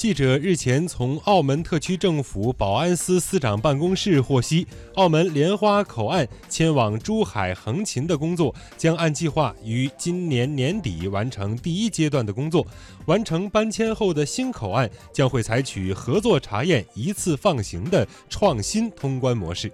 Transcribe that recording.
记者日前从澳门特区政府保安司司长办公室获悉澳门莲花口岸迁往珠海横琴的工作将按计划于今年年底完成第一阶段的工作完成搬迁后的新口岸将会采取合作查验一次放行的创新通关模式。